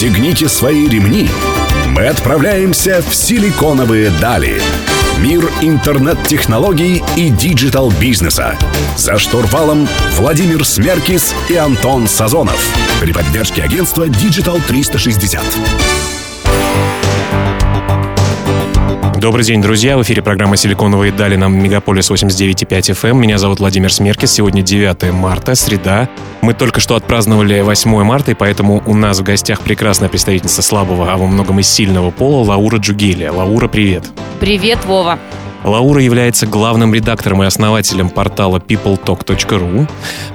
Пристегните свои ремни. Мы отправляемся в силиконовые дали. Мир интернет-технологий и digital-бизнеса. За штурвалом Владимир Смеркис и Антон Сазонов. При поддержке агентства Digital 360. Добрый день, друзья. В эфире программа «Силиконовые дали» на Мегаполис 89.5 FM. Меня зовут Владимир Смеркис. Сегодня 9 марта, среда. Мы только что отпраздновали 8 марта, и поэтому у нас в гостях прекрасная представительница слабого, а во многом и сильного пола Лаура Джугелия. Лаура, привет. Привет, Вова. Лаура является главным редактором и основателем портала peopletalk.ru.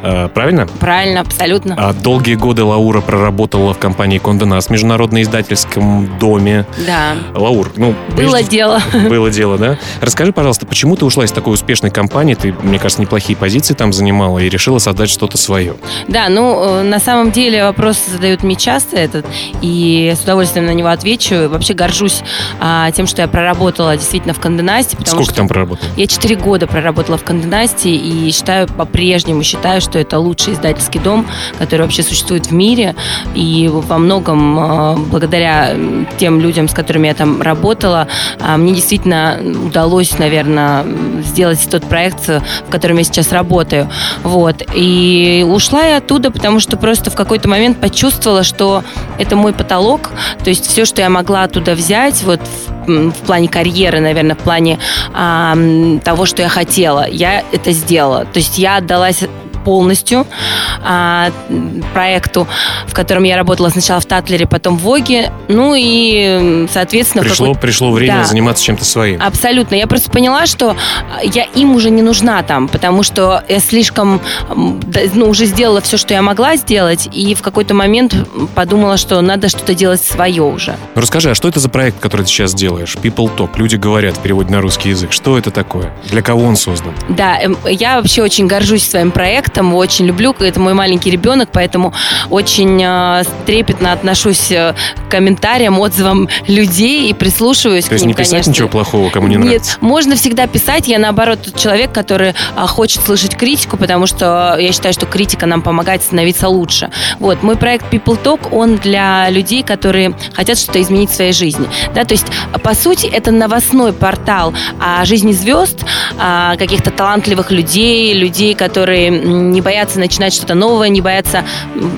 Э, правильно? Правильно, абсолютно. А долгие годы Лаура проработала в компании Nast, международном издательском доме. Да. Лаур, ну... Было прежде... дело. Было дело, да? Расскажи, пожалуйста, почему ты ушла из такой успешной компании? Ты, мне кажется, неплохие позиции там занимала и решила создать что-то свое. Да, ну, э, на самом деле вопрос задают мне часто этот, и с удовольствием на него отвечу. Вообще горжусь а, тем, что я проработала действительно в Condé Nast, потому Сколько там проработала? Я четыре года проработала в Конденасте и считаю, по-прежнему считаю, что это лучший издательский дом, который вообще существует в мире. И во многом а, благодаря тем людям, с которыми я там работала, а, мне действительно удалось, наверное, сделать тот проект, в котором я сейчас работаю. Вот. И ушла я оттуда, потому что просто в какой-то момент почувствовала, что это мой потолок. То есть все, что я могла оттуда взять, вот в, плане карьеры, наверное, в плане а, того, что я хотела. Я это сделала. То есть я отдалась полностью а, проекту, в котором я работала сначала в Татлере, потом в Воге. Ну и, соответственно... Пришло, пришло время да, заниматься чем-то своим. Абсолютно. Я просто поняла, что я им уже не нужна там, потому что я слишком... Ну, уже сделала все, что я могла сделать, и в какой-то момент подумала, что надо что-то делать свое уже. Ну, расскажи, а что это за проект, который ты сейчас делаешь? People Talk. Люди говорят в переводе на русский язык. Что это такое? Для кого он создан? Да, эм, я вообще очень горжусь своим проектом проектом, очень люблю. Это мой маленький ребенок, поэтому очень э, трепетно отношусь э, к комментариям, отзывам людей и прислушиваюсь То к есть ним, не писать конечно. ничего плохого, кому не нравится? Нет, можно всегда писать. Я, наоборот, тот человек, который а, хочет слышать критику, потому что я считаю, что критика нам помогает становиться лучше. Вот, мой проект People Talk, он для людей, которые хотят что-то изменить в своей жизни. Да, то есть, по сути, это новостной портал о жизни звезд, о каких-то талантливых людей, людей, которые не боятся начинать что-то новое, не боятся,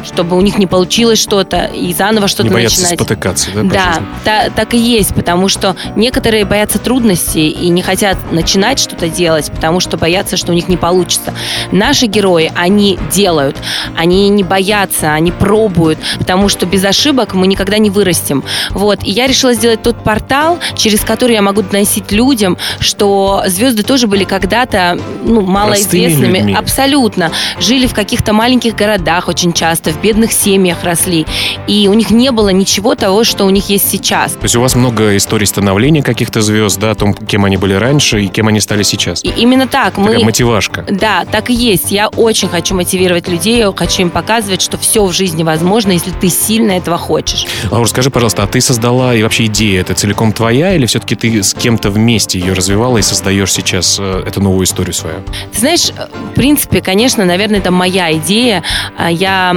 чтобы у них не получилось что-то и заново что-то начинать. Не боятся спотыкаться, да? Да, та, так и есть, потому что некоторые боятся трудностей и не хотят начинать что-то делать, потому что боятся, что у них не получится. Наши герои, они делают, они не боятся, они пробуют, потому что без ошибок мы никогда не вырастем. Вот, и я решила сделать тот портал, через который я могу доносить людям, что звезды тоже были когда-то ну, малоизвестными. Абсолютно жили в каких-то маленьких городах очень часто, в бедных семьях росли. И у них не было ничего того, что у них есть сейчас. То есть у вас много историй становления каких-то звезд, да, о том, кем они были раньше и кем они стали сейчас. И именно так. Такая мы... мотивашка. Да, так и есть. Я очень хочу мотивировать людей, хочу им показывать, что все в жизни возможно, если ты сильно этого хочешь. Лаура, скажи, пожалуйста, а ты создала и вообще идея, это целиком твоя или все-таки ты с кем-то вместе ее развивала и создаешь сейчас э, эту новую историю свою? Ты знаешь, в принципе, конечно, наверное, это моя идея. А, я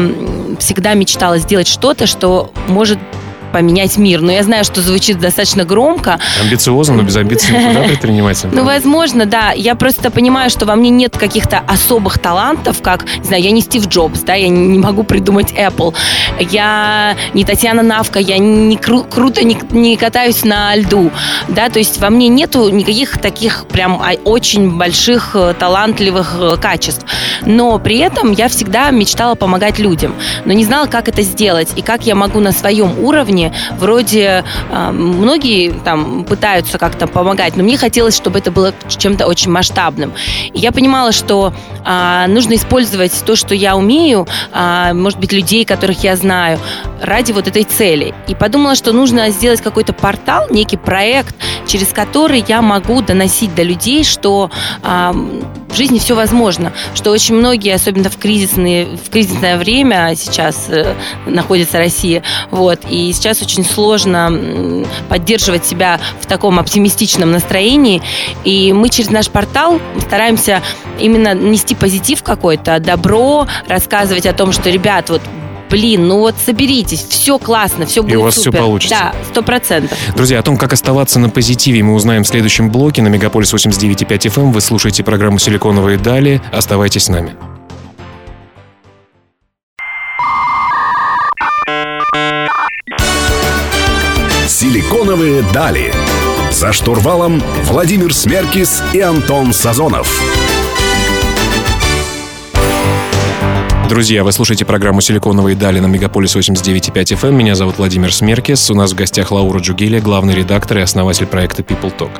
всегда мечтала сделать что-то, что может поменять мир. Но я знаю, что звучит достаточно громко. Амбициозно, но без амбиций никуда предприниматель. Ну, возможно, да. Я просто понимаю, что во мне нет каких-то особых талантов, как, не знаю, я не Стив Джобс, да, я не могу придумать Apple. Я не Татьяна Навка, я не кру- круто не, не катаюсь на льду, да, то есть во мне нету никаких таких прям а, очень больших э, талантливых э, качеств. Но при этом я всегда мечтала помогать людям, но не знала, как это сделать и как я могу на своем уровне уровне. Вроде э, многие там пытаются как-то помогать, но мне хотелось, чтобы это было чем-то очень масштабным. Я понимала, что э, нужно использовать то, что я умею, э, может быть, людей, которых я знаю, ради вот этой цели. И подумала, что нужно сделать какой-то портал, некий проект, через который я могу доносить до людей, что в жизни все возможно, что очень многие, особенно в, кризисные, в кризисное время сейчас э, находится Россия, вот, и сейчас очень сложно поддерживать себя в таком оптимистичном настроении, и мы через наш портал стараемся именно нести позитив какой-то, добро, рассказывать о том, что, ребят, вот блин, ну вот соберитесь, все классно, все будет И у вас супер. все получится. Да, сто процентов. Друзья, о том, как оставаться на позитиве, мы узнаем в следующем блоке на Мегаполис 89.5 FM. Эм. Вы слушаете программу «Силиконовые дали». Оставайтесь с нами. «Силиконовые дали». За штурвалом Владимир Смеркис и Антон Сазонов. Друзья, вы слушаете программу «Силиконовые дали» на Мегаполис 89.5 FM. Эм. Меня зовут Владимир Смеркис. У нас в гостях Лаура Джугелия, главный редактор и основатель проекта People Talk.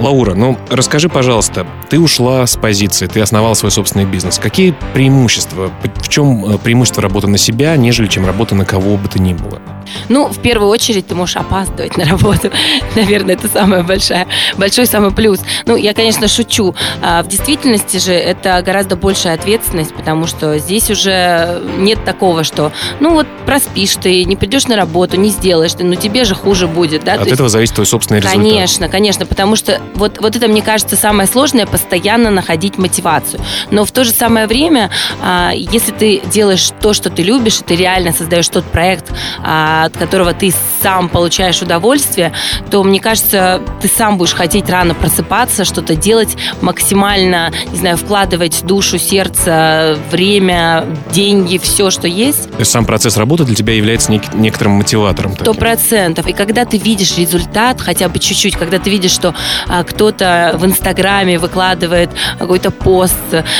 Лаура, ну расскажи, пожалуйста, ты ушла с позиции, ты основал свой собственный бизнес. Какие преимущества, в чем э, преимущество работы на себя, нежели чем работа на кого бы то ни было? Ну, в первую очередь, ты можешь опаздывать на работу. Наверное, это самое большое, большой самый плюс. Ну, я, конечно, шучу. А в действительности же это гораздо большая ответственность, потому что здесь уже нет такого, что, ну, вот проспишь ты, не придешь на работу, не сделаешь ты, ну, тебе же хуже будет, да? От То этого есть, зависит твой собственный результат. Конечно, конечно, потому что вот, вот это, мне кажется, самое сложное, постоянно находить мотивацию. Но в то же самое время, а, если ты делаешь то, что ты любишь, и ты реально создаешь тот проект, а, от которого ты сам получаешь удовольствие, то, мне кажется, ты сам будешь хотеть рано просыпаться, что-то делать, максимально, не знаю, вкладывать душу, сердце, время, деньги, все, что есть. То есть сам процесс работы для тебя является нек- некоторым мотиватором? Сто процентов. И когда ты видишь результат, хотя бы чуть-чуть, когда ты видишь, что а, кто-то в Инстаграме выкладывает какой-то пост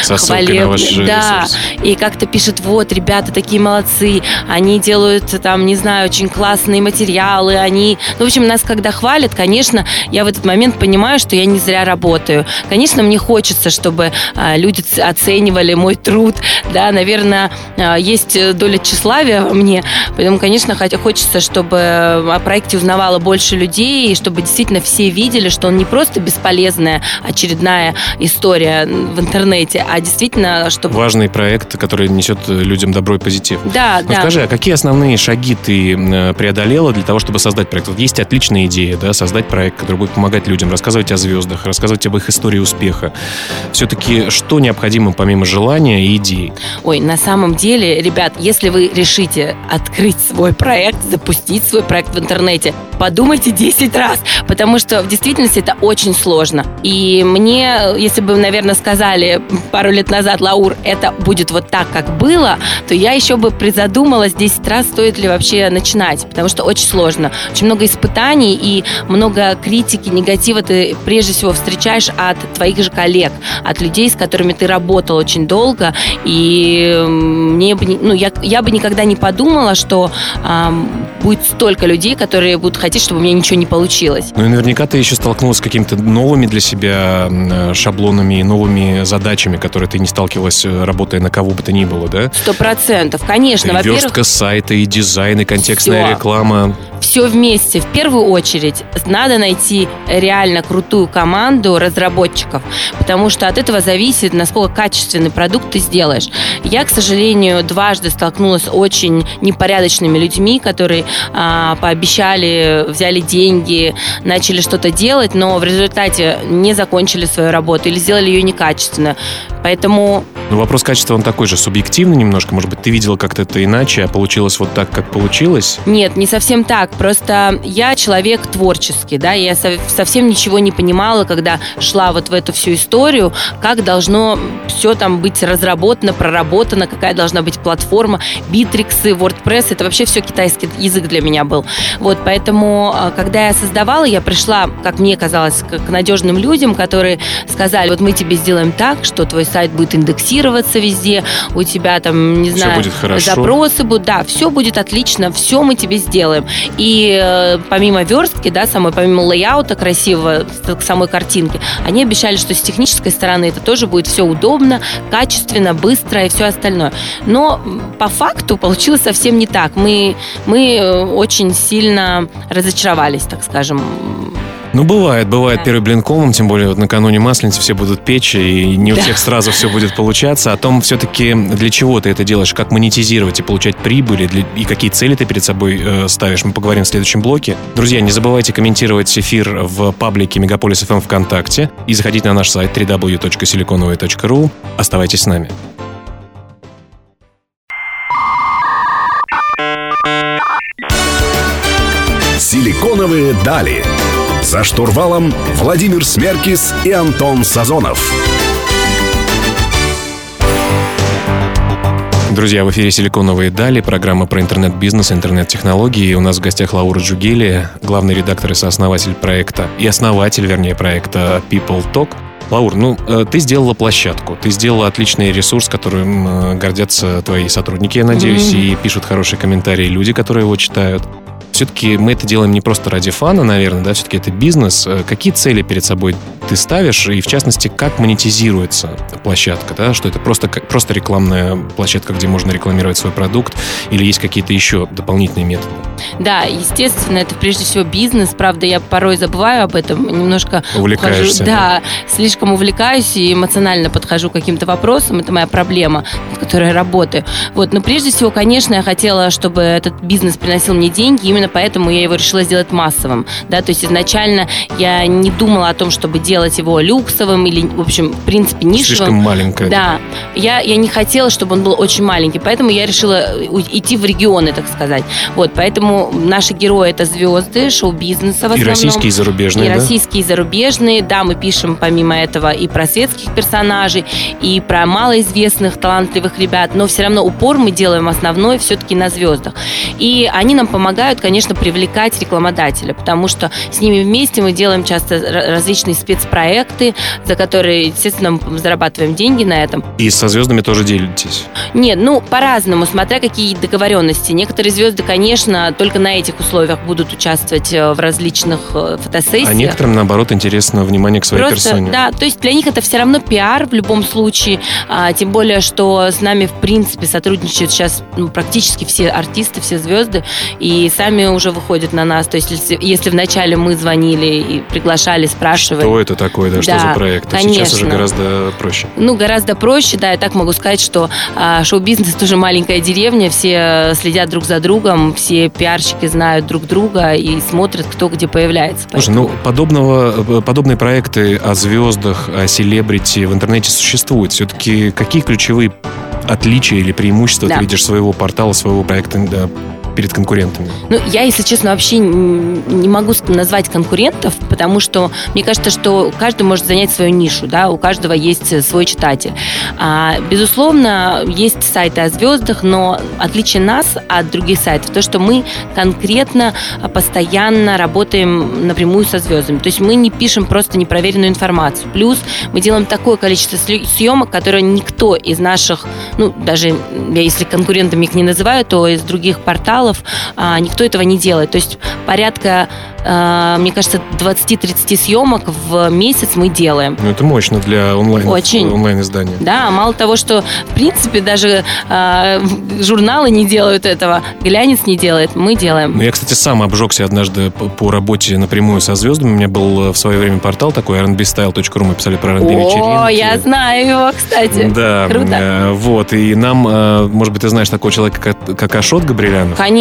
хвалебный, да, и как-то пишет, вот, ребята такие молодцы, они делают там, не знаю, очень классные материалы, они... Ну, в общем, нас когда хвалят, конечно, я в этот момент понимаю, что я не зря работаю. Конечно, мне хочется, чтобы а, люди оценивали мой труд, да, наверное, а, есть доля тщеславия мне, поэтому, конечно, хотя хочется, чтобы о проекте узнавало больше людей, и чтобы действительно все видели, что он не просто бесполезная очередная история в интернете, а действительно, чтобы... Важный проект, который несет людям добро и позитив. Да, ну, да. Скажи, а какие основные шаги ты Э, преодолела для того, чтобы создать проект? Вот есть отличная идея, да, создать проект, который будет помогать людям, рассказывать о звездах, рассказывать об их истории успеха. Все-таки что необходимо помимо желания и идеи? Ой, на самом деле, ребят, если вы решите открыть свой проект, запустить свой проект в интернете, подумайте 10 раз, потому что в действительности это очень сложно. И мне, если бы, наверное, сказали пару лет назад, Лаур, это будет вот так, как было, то я еще бы призадумалась 10 раз, стоит ли вообще начинать потому что очень сложно. Очень много испытаний и много критики, негатива ты прежде всего встречаешь от твоих же коллег, от людей, с которыми ты работал очень долго. И мне бы, ну, я, я бы никогда не подумала, что эм, будет столько людей, которые будут хотеть, чтобы у меня ничего не получилось. Ну и наверняка ты еще столкнулась с какими-то новыми для себя шаблонами и новыми задачами, которые ты не сталкивалась, э, работая на кого бы то ни было, да? Сто процентов, конечно. Верстка сайта и дизайн, и контекстная все. реклама. Все вместе. В первую очередь надо найти реально крутую команду разработчиков, потому что от этого зависит, насколько качественный продукт ты сделаешь. Я, к сожалению, дважды столкнулась с очень непорядочными людьми, которые а, пообещали, взяли деньги, начали что-то делать, но в результате не закончили свою работу или сделали ее некачественно. Поэтому... Но вопрос качества, он такой же субъективный немножко. Может быть, ты видела как-то это иначе, а получилось вот так, как получилось? Нет, не совсем так. Просто я человек творческий, да, я совсем ничего не понимала, когда шла вот в эту всю историю, как должно все там быть разработано, проработано, какая должна быть платформа, битриксы, WordPress, это вообще все китайский язык для меня был. Вот, поэтому, а, когда я создавала, я пришла, как мне казалось, к надежным людям, которые сказали, вот мы тебе сделаем так, что твой сайт будет индексироваться везде, у тебя там, не знаю, запросы будут, да, все будет отлично, все мы тебе сделаем. И э, помимо верстки, да, самой, помимо лейаута красивого, самой картинки, они обещали, что с технической стороны это тоже будет все удобно, качественно, быстро и все остальное. Но по факту получилось совсем не так. Мы, мы э, очень сильно разочаровались, так скажем, ну, бывает, бывает да. перед блинкомом, тем более вот накануне Масленицы все будут печь, и не у да. всех сразу все будет получаться. О том все-таки, для чего ты это делаешь, как монетизировать и получать прибыль, и, для, и какие цели ты перед собой э, ставишь, мы поговорим в следующем блоке. Друзья, не забывайте комментировать эфир в паблике Мегаполис FM эм» ВКонтакте и заходить на наш сайт www.siliconovой.ru. Оставайтесь с нами. Силиконовые дали. За штурвалом Владимир Смеркис и Антон Сазонов. Друзья, в эфире «Силиконовые дали», программа про интернет-бизнес, интернет-технологии. У нас в гостях Лаура Джугели, главный редактор и сооснователь проекта, и основатель, вернее, проекта People Talk. Лаур, ну, э, ты сделала площадку, ты сделала отличный ресурс, которым э, гордятся твои сотрудники, я надеюсь, mm-hmm. и пишут хорошие комментарии люди, которые его читают все-таки мы это делаем не просто ради фана, наверное, да, все-таки это бизнес. Э, какие цели перед собой ты ставишь, и в частности, как монетизируется площадка, да, что это просто, просто рекламная площадка, где можно рекламировать свой продукт, или есть какие-то еще дополнительные методы? Да, естественно, это прежде всего бизнес, правда, я порой забываю об этом, немножко Увлекаешься. Ухожу, да, слишком увлекаюсь и эмоционально подхожу к каким-то вопросам, это моя проблема, в которой я работаю. Вот, но прежде всего, конечно, я хотела, чтобы этот бизнес приносил мне деньги, именно поэтому я его решила сделать массовым. Да, то есть изначально я не думала о том, чтобы делать его люксовым или, в общем, в принципе, нишевым. Слишком маленькое. Да. Я, я не хотела, чтобы он был очень маленький, поэтому я решила идти в регионы, так сказать. Вот, поэтому наши герои это звезды шоу-бизнеса в основном. И российские, и зарубежные, И да? российские, и зарубежные. Да, мы пишем помимо этого и про светских персонажей, и про малоизвестных, талантливых ребят, но все равно упор мы делаем основной все-таки на звездах. И они нам помогают, конечно, конечно, привлекать рекламодателя, потому что с ними вместе мы делаем часто различные спецпроекты, за которые, естественно, мы зарабатываем деньги на этом. И со звездами тоже делитесь? Нет, ну, по-разному, смотря какие договоренности. Некоторые звезды, конечно, только на этих условиях будут участвовать э, в различных э, фотосессиях. А некоторым, наоборот, интересно внимание к своей Просто, персоне. Да, то есть для них это все равно пиар в любом случае, а, тем более, что с нами, в принципе, сотрудничают сейчас ну, практически все артисты, все звезды, и сами уже выходит на нас. То есть, если, если вначале мы звонили и приглашали, спрашивали. Что это такое, да, да что за проект? А конечно. сейчас уже гораздо проще. Ну, гораздо проще, да, я так могу сказать, что а, шоу-бизнес тоже маленькая деревня, все следят друг за другом, все пиарщики знают друг друга и смотрят, кто где появляется. Слушай, ну, подобного, подобные проекты о звездах, о селебрити в интернете существуют. Все-таки какие ключевые отличия или преимущества да. ты видишь своего портала, своего проекта да, перед конкурентами? Ну, я, если честно, вообще не могу назвать конкурентов, потому что мне кажется, что каждый может занять свою нишу, да, у каждого есть свой читатель. А, безусловно, есть сайты о звездах, но отличие нас от других сайтов, то, что мы конкретно, постоянно работаем напрямую со звездами. То есть мы не пишем просто непроверенную информацию. Плюс мы делаем такое количество съемок, которое никто из наших, ну, даже если конкурентами их не называю, то из других порталов сериалов, а, никто этого не делает. То есть порядка а, мне кажется, 20-30 съемок в месяц мы делаем. Ну, это мощно для онлайн, Очень. онлайн-издания. Да, мало того, что, в принципе, даже э, журналы не делают этого, глянец не делает, мы делаем. Ну, я, кстати, сам обжегся однажды по, работе напрямую со звездами. У меня был э, в свое время портал такой, rnbstyle.ru, мы писали про rnb вечеринки. О, я знаю его, кстати. Да. Круто. Э, вот, и нам, э, может быть, ты знаешь такого человека, как, как Ашот Габрилянов? Конечно.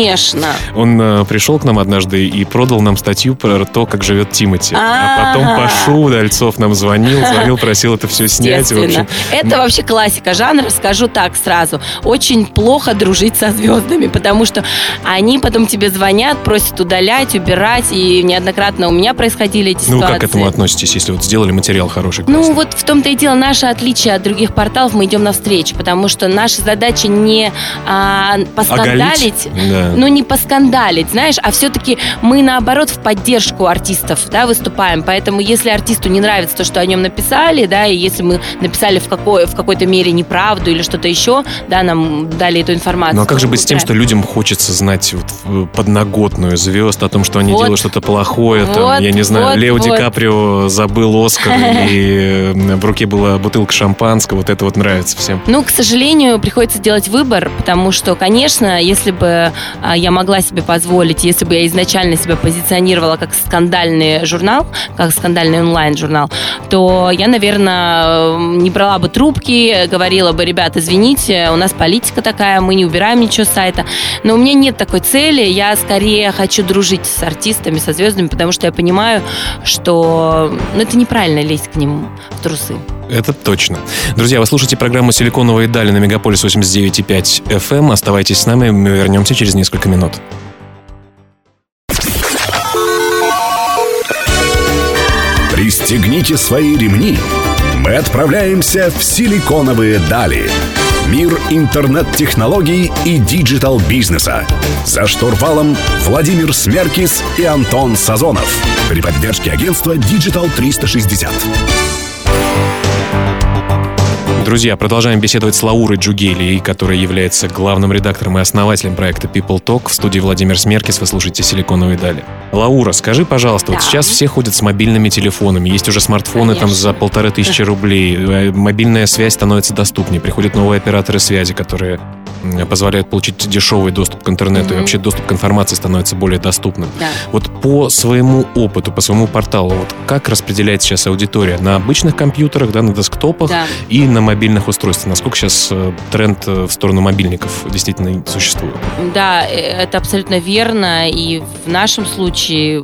Он э, пришел к нам однажды и продал нам статью про то, как живет Тимати. А потом Пашу Удальцов нам звонил, звонил, просил это все снять. В общем. Это вообще классика жанра, скажу так сразу. Очень плохо дружить со звездами, потому что они потом тебе звонят, просят удалять, убирать, и неоднократно у меня происходили эти ситуации. Ну, как к этому относитесь, если вот сделали материал хороший? Классный? Ну, вот в том-то и дело, наше отличие от других порталов, мы идем навстречу, потому что наша задача не а, поскандалить, да. Ну, не поскандалить, знаешь, а все-таки мы, наоборот, в поддержку артистов, да, выступаем. Поэтому, если артисту не нравится то, что о нем написали, да, и если мы написали в, какой, в какой-то мере неправду или что-то еще, да, нам дали эту информацию. Ну а как же быть с тем, что людям хочется знать вот, подноготную звезд, о том, что они вот. делают что-то плохое, вот, там, я не знаю, вот, Лео вот. Ди Каприо забыл Оскар, и э, в руке была бутылка шампанского, вот это вот нравится всем. Ну, к сожалению, приходится делать выбор, потому что, конечно, если бы я могла себе позволить, если бы я изначально себя позиционировала как скандальный журнал, как скандальный онлайн-журнал, то я, наверное, не брала бы трубки, говорила бы, ребят, извините, у нас политика такая, мы не убираем ничего с сайта. Но у меня нет такой цели, я скорее хочу дружить с артистами, со звездами, потому что я понимаю, что ну, это неправильно лезть к ним в трусы. Это точно. Друзья, вы слушаете программу «Силиконовые дали» на Мегаполис 89.5 FM. Оставайтесь с нами, мы вернемся через несколько минут. Пристегните свои ремни. Мы отправляемся в силиконовые дали. Мир интернет-технологий и digital-бизнеса. За штурвалом Владимир Смеркис и Антон Сазонов. При поддержке агентства Digital 360. Друзья, продолжаем беседовать с Лаурой Джугелией, которая является главным редактором и основателем проекта People Talk. В студии Владимир Смеркис, вы слушаете «Силиконовые дали». Лаура, скажи, пожалуйста, да. вот сейчас все ходят с мобильными телефонами, есть уже смартфоны Конечно. там за полторы тысячи рублей, э, мобильная связь становится доступнее, приходят новые операторы связи, которые позволяют получить дешевый доступ к интернету, mm-hmm. и вообще доступ к информации становится более доступным. Да. Вот по своему опыту, по своему порталу, вот как распределяется сейчас аудитория? На обычных компьютерах, да, на десктопах да. и на мобильных устройствах? Насколько сейчас э, тренд э, в сторону мобильников действительно существует? Да, э, это абсолютно верно. И в нашем случае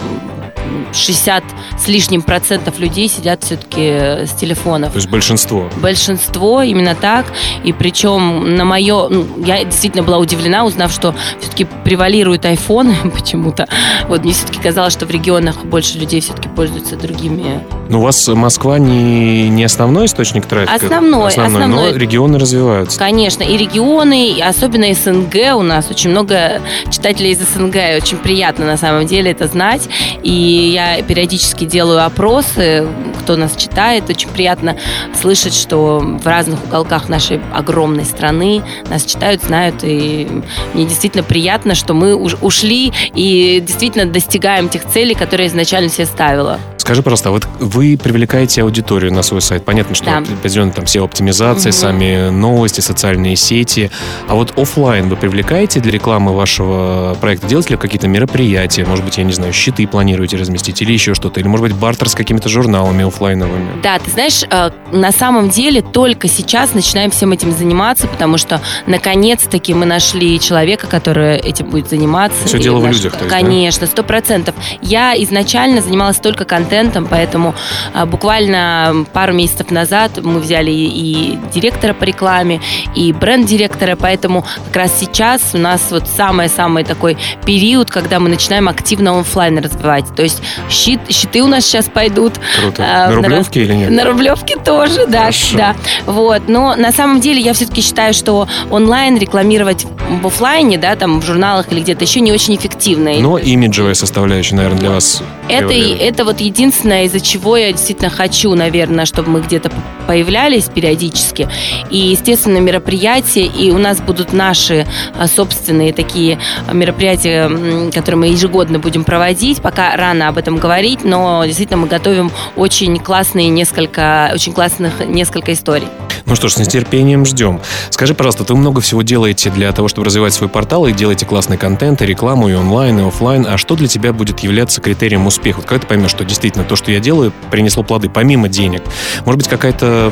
60 с лишним процентов людей сидят все-таки с телефонов. То есть большинство? Большинство, именно так. И причем на мое... Ну, я действительно была удивлена, узнав, что все-таки превалируют айфоны почему-то. Вот мне все-таки казалось, что в регионах больше людей все-таки пользуются другими. Ну, у вас Москва не, не основной источник трафика? Основной, основной. основной. Но регионы развиваются. Конечно, и регионы, и особенно СНГ у нас. Очень много читателей из СНГ. Очень приятно на самом деле это знать. И я периодически делаю опросы, кто нас читает. Очень приятно слышать, что в разных уголках нашей огромной страны нас читают, знают. И мне действительно приятно, что мы ушли и действительно достигаем тех целей, которые изначально себе ставила. Скажи, пожалуйста, вот вы привлекаете аудиторию на свой сайт. Понятно, что да. определенно там все оптимизации, угу. сами новости, социальные сети. А вот офлайн вы привлекаете для рекламы вашего проекта? Делаете ли какие-то мероприятия? Может быть, я не знаю, щиты планируете разместить или еще что-то? Или, может быть, бартер с какими-то журналами офлайновыми? Да, ты знаешь, э, на самом деле только сейчас начинаем всем этим заниматься, потому что наконец-таки мы нашли человека, который этим будет заниматься. Все дело в людях, то есть, Конечно, сто процентов. Я изначально занималась только контентом поэтому буквально пару месяцев назад мы взяли и директора по рекламе, и бренд-директора, поэтому как раз сейчас у нас вот самый-самый такой период, когда мы начинаем активно офлайн развивать. То есть щит, щиты у нас сейчас пойдут. Круто. А, на Рублевке или нет? На Рублевке тоже, да. Хорошо. да. Вот. Но на самом деле я все-таки считаю, что онлайн рекламировать в офлайне, да, там в журналах или где-то еще не очень эффективно. Но имиджевая составляющая, наверное, для вас. Это, это вот единственное из-за чего я действительно хочу, наверное, чтобы мы где-то появлялись периодически. И, естественно, мероприятия, и у нас будут наши а, собственные такие мероприятия, которые мы ежегодно будем проводить. Пока рано об этом говорить, но действительно мы готовим очень классные несколько, очень классных несколько историй. Ну что ж, с нетерпением ждем. Скажи, пожалуйста, вы много всего делаете для того, чтобы развивать свой портал и делаете классный контент, и рекламу, и онлайн, и офлайн. А что для тебя будет являться критерием успеха? Вот когда ты поймешь, что действительно то, что я делаю, принесло плоды, помимо денег. Может быть, какая-то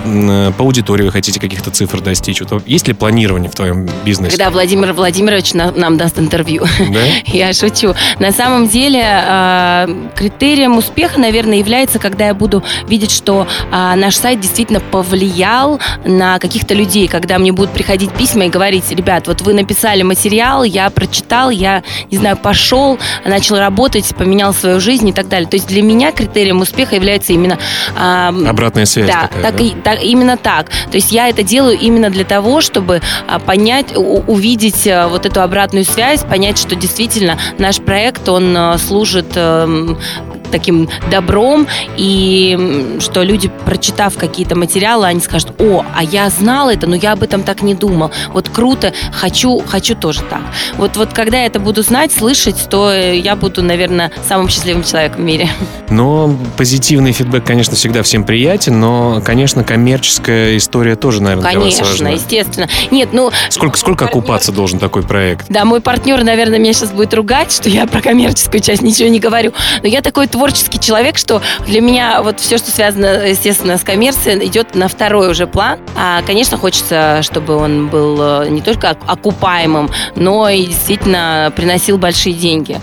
по аудитории вы хотите каких-то цифр достичь? Вот есть ли планирование в твоем бизнесе? Когда Владимир Владимирович нам, нам даст интервью. Да? Я шучу. На самом деле, э, критерием успеха, наверное, является, когда я буду видеть, что э, наш сайт действительно повлиял на каких-то людей, когда мне будут приходить письма и говорить, ребят, вот вы написали материал, я прочитал, я, не знаю, пошел, начал работать, поменял свою жизнь и так далее. То есть для меня критерием успеха является именно... Э, Обратная связь да, такая, так, да? И, так, именно так. То есть я это делаю именно для того, чтобы а, понять, увидеть а, вот эту обратную связь, понять, что действительно наш проект, он а, служит эм, таким добром, и что люди, прочитав какие-то материалы, они скажут, о, а я знал это, но я об этом так не думал. Вот круто, хочу, хочу тоже так. Вот, вот когда я это буду знать, слышать, то я буду, наверное, самым счастливым человеком в мире. Но позитивный фидбэк, конечно, всегда всем приятен, но, конечно, коммерческая история тоже, наверное, конечно, для вас важна. естественно. Нет, ну... Сколько, сколько партнер... окупаться должен такой проект? Да, мой партнер, наверное, меня сейчас будет ругать, что я про коммерческую часть ничего не говорю. Но я такой творческий творческий человек, что для меня вот все, что связано, естественно, с коммерцией, идет на второй уже план. А, конечно, хочется, чтобы он был э, не только окупаемым, но и действительно приносил большие деньги.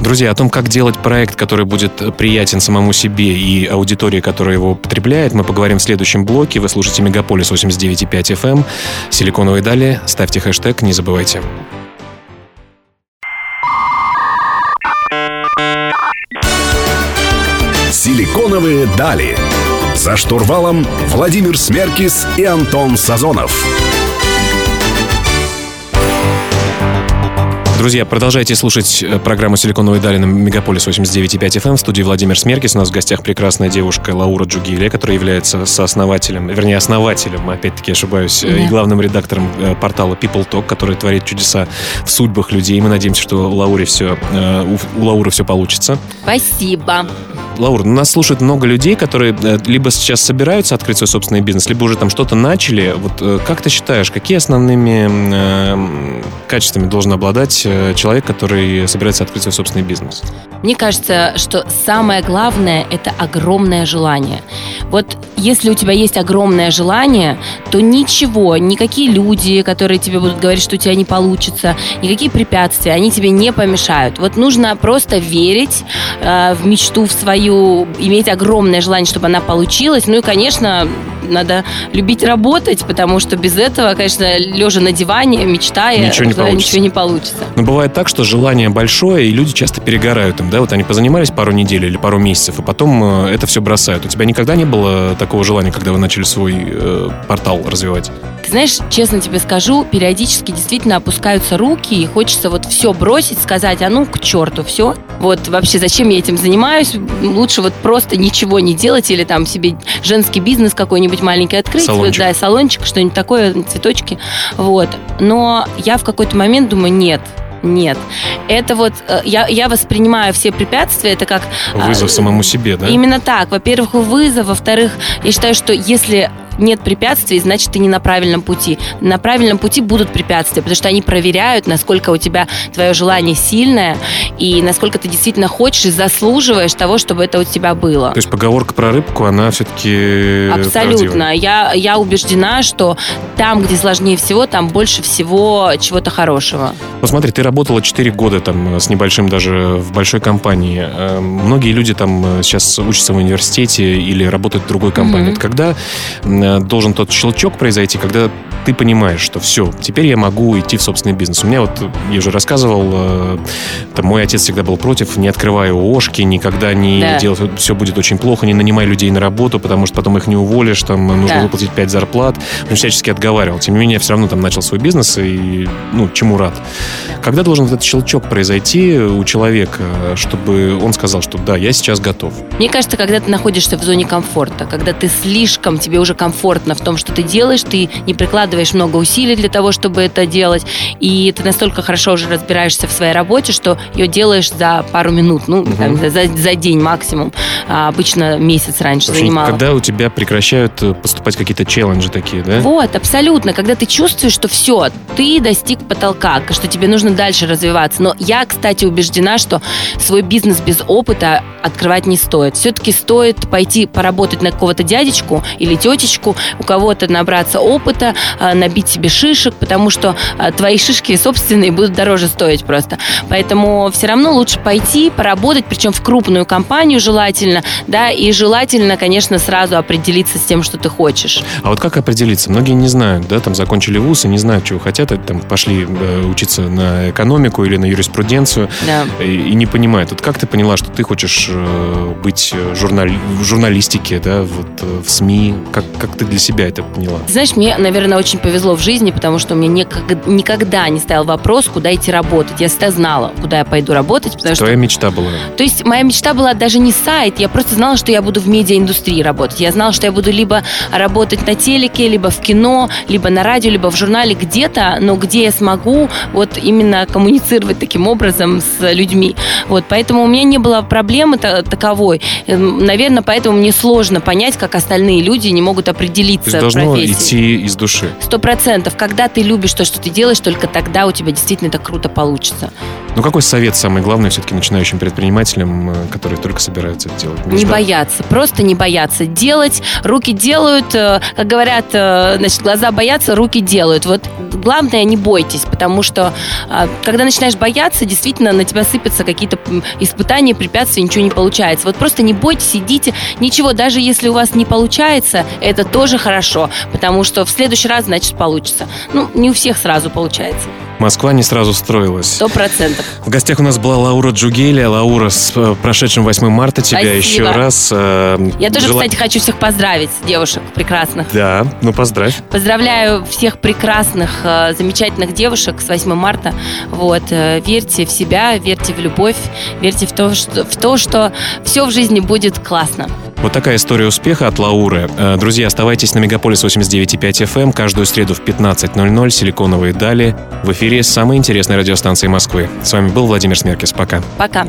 Друзья, о том, как делать проект, который будет приятен самому себе и аудитории, которая его потребляет, мы поговорим в следующем блоке. Вы слушаете Мегаполис 89.5 FM. Эм. Силиконовые дали. Ставьте хэштег, не забывайте. «Силиконовые дали». За штурвалом Владимир Смеркис и Антон Сазонов. Друзья, продолжайте слушать э, программу «Силиконовые дали» на Мегаполис 89.5 FM. Эм. В студии Владимир Смеркис. У нас в гостях прекрасная девушка Лаура Джугилия, которая является сооснователем, вернее, основателем, опять-таки ошибаюсь. Э, и главным редактором э, портала People Talk, который творит чудеса в судьбах людей. Мы надеемся, что у Лауры все, у Лауры все получится. Спасибо. Лаур, нас слушает много людей, которые либо сейчас собираются открыть свой собственный бизнес, либо уже там что-то начали. Вот как ты считаешь, какие основными э, качествами должен обладать человек, который собирается открыть свой собственный бизнес? Мне кажется, что самое главное – это огромное желание. Вот если у тебя есть огромное желание, то ничего, никакие люди, которые тебе будут говорить, что у тебя не получится, никакие препятствия, они тебе не помешают. Вот нужно просто верить э, в мечту, в свою, иметь огромное желание, чтобы она получилась. Ну и, конечно, надо любить работать, потому что без этого, конечно, лежа на диване, мечтая, ничего не, получится. ничего не получится. Но бывает так, что желание большое, и люди часто перегорают им, да? Вот они позанимались пару недель или пару месяцев, и потом э, это все бросают. У тебя никогда не было такого желания, когда вы начали свой э, портал развивать? Ты знаешь, честно тебе скажу, периодически действительно опускаются руки, и хочется вот все бросить, сказать, а ну к черту, все. Вот вообще зачем я этим занимаюсь? Лучше вот просто ничего не делать или там себе женский бизнес какой-нибудь маленький открыть. Салончик. Да, салончик, что-нибудь такое, цветочки. Вот. Но я в какой-то момент думаю, нет, нет. Это вот э, я, я воспринимаю все препятствия, это как... Вызов а, самому себе, да? Именно так. Во-первых, вызов. Во-вторых, я считаю, что если нет препятствий, значит, ты не на правильном пути. На правильном пути будут препятствия, потому что они проверяют, насколько у тебя твое желание сильное и насколько ты действительно хочешь и заслуживаешь того, чтобы это у тебя было. То есть поговорка про рыбку, она все-таки Абсолютно. Я, я убеждена, что там, где сложнее всего, там больше всего чего-то хорошего. Посмотри, ты работала 4 года там с небольшим даже в большой компании. Э, многие люди там э, сейчас учатся в университете или работают в другой компании. Mm-hmm. Когда Э, должен тот щелчок произойти, когда ты понимаешь, что все, теперь я могу идти в собственный бизнес. У меня вот, я уже рассказывал, э, там, мой отец всегда был против, не открывай ООшки, никогда не да. делай, все будет очень плохо, не нанимай людей на работу, потому что потом их не уволишь, там нужно да. выплатить 5 зарплат. Он всячески отговаривал. Тем не менее, я все равно там начал свой бизнес и, ну, чему рад. Когда должен вот этот щелчок произойти у человека, чтобы он сказал, что да, я сейчас готов? Мне кажется, когда ты находишься в зоне комфорта, когда ты слишком, тебе уже комфортно комфортно в том, что ты делаешь, ты не прикладываешь много усилий для того, чтобы это делать, и ты настолько хорошо уже разбираешься в своей работе, что ее делаешь за пару минут, ну, угу. там, за, за день максимум. А обычно месяц раньше Слушай, занимала. Когда у тебя прекращают э, поступать какие-то челленджи такие, да? Вот, абсолютно. Когда ты чувствуешь, что все, ты достиг потолка, что тебе нужно дальше развиваться. Но я, кстати, убеждена, что свой бизнес без опыта открывать не стоит. Все-таки стоит пойти поработать на какого-то дядечку или тетечку, привычку у кого-то набраться опыта, а, набить себе шишек, потому что а, твои шишки собственные будут дороже стоить просто. Поэтому все равно лучше пойти, поработать, причем в крупную компанию желательно, да, и желательно, конечно, сразу определиться с тем, что ты хочешь. А вот как определиться? Многие не знают, да, там закончили вуз и не знают, чего хотят, там пошли э, учиться на экономику или на юриспруденцию да. и, и не понимают. Вот как ты поняла, что ты хочешь э, быть журнали... в журналистике, да, вот э, в СМИ? Как, как как ты для себя это поняла? Знаешь, мне, наверное, очень повезло в жизни, потому что мне никогда не стоял вопрос, куда идти работать. Я всегда знала, куда я пойду работать. Потому Твоя что... мечта была? То есть моя мечта была даже не сайт, я просто знала, что я буду в медиаиндустрии работать. Я знала, что я буду либо работать на телеке, либо в кино, либо на радио, либо в журнале где-то, но где я смогу вот именно коммуницировать таким образом с людьми. Вот, поэтому у меня не было проблемы таковой. Эм, наверное, поэтому мне сложно понять, как остальные люди не могут определить определиться То есть должно идти из души. Сто процентов. Когда ты любишь то, что ты делаешь, только тогда у тебя действительно это круто получится. Ну, какой совет самый главный все-таки начинающим предпринимателям, э, которые только собираются это делать? Не, не бояться, просто не бояться. Делать, руки делают, э, как говорят, э, значит, глаза боятся, руки делают. Вот главное, не бойтесь, потому что когда начинаешь бояться, действительно на тебя сыпятся какие-то испытания, препятствия, ничего не получается. Вот просто не бойтесь, идите, ничего, даже если у вас не получается, это тоже хорошо, потому что в следующий раз, значит, получится. Ну, не у всех сразу получается. Москва не сразу строилась. Сто процентов. В гостях у нас была Лаура Джугелия. Лаура, с э, прошедшим 8 марта тебя Спасибо. еще раз. э, Я тоже, жела- кстати, хочу всех поздравить, девушек прекрасных. Да, ну поздравь. Поздравляю всех прекрасных, э, замечательных девушек с 8 марта. Вот, э, верьте в себя, верьте в любовь, верьте в то, что, в то, что все в жизни будет классно. Вот такая история успеха от Лауры. Э, Друзья, оставайтесь на Мегаполис 89.5 FM каждую среду в 15.00 «Силиконовые дали» в эфире самой интересной радиостанции Москвы. С вами был Владимир Смеркис. Пока. Пока.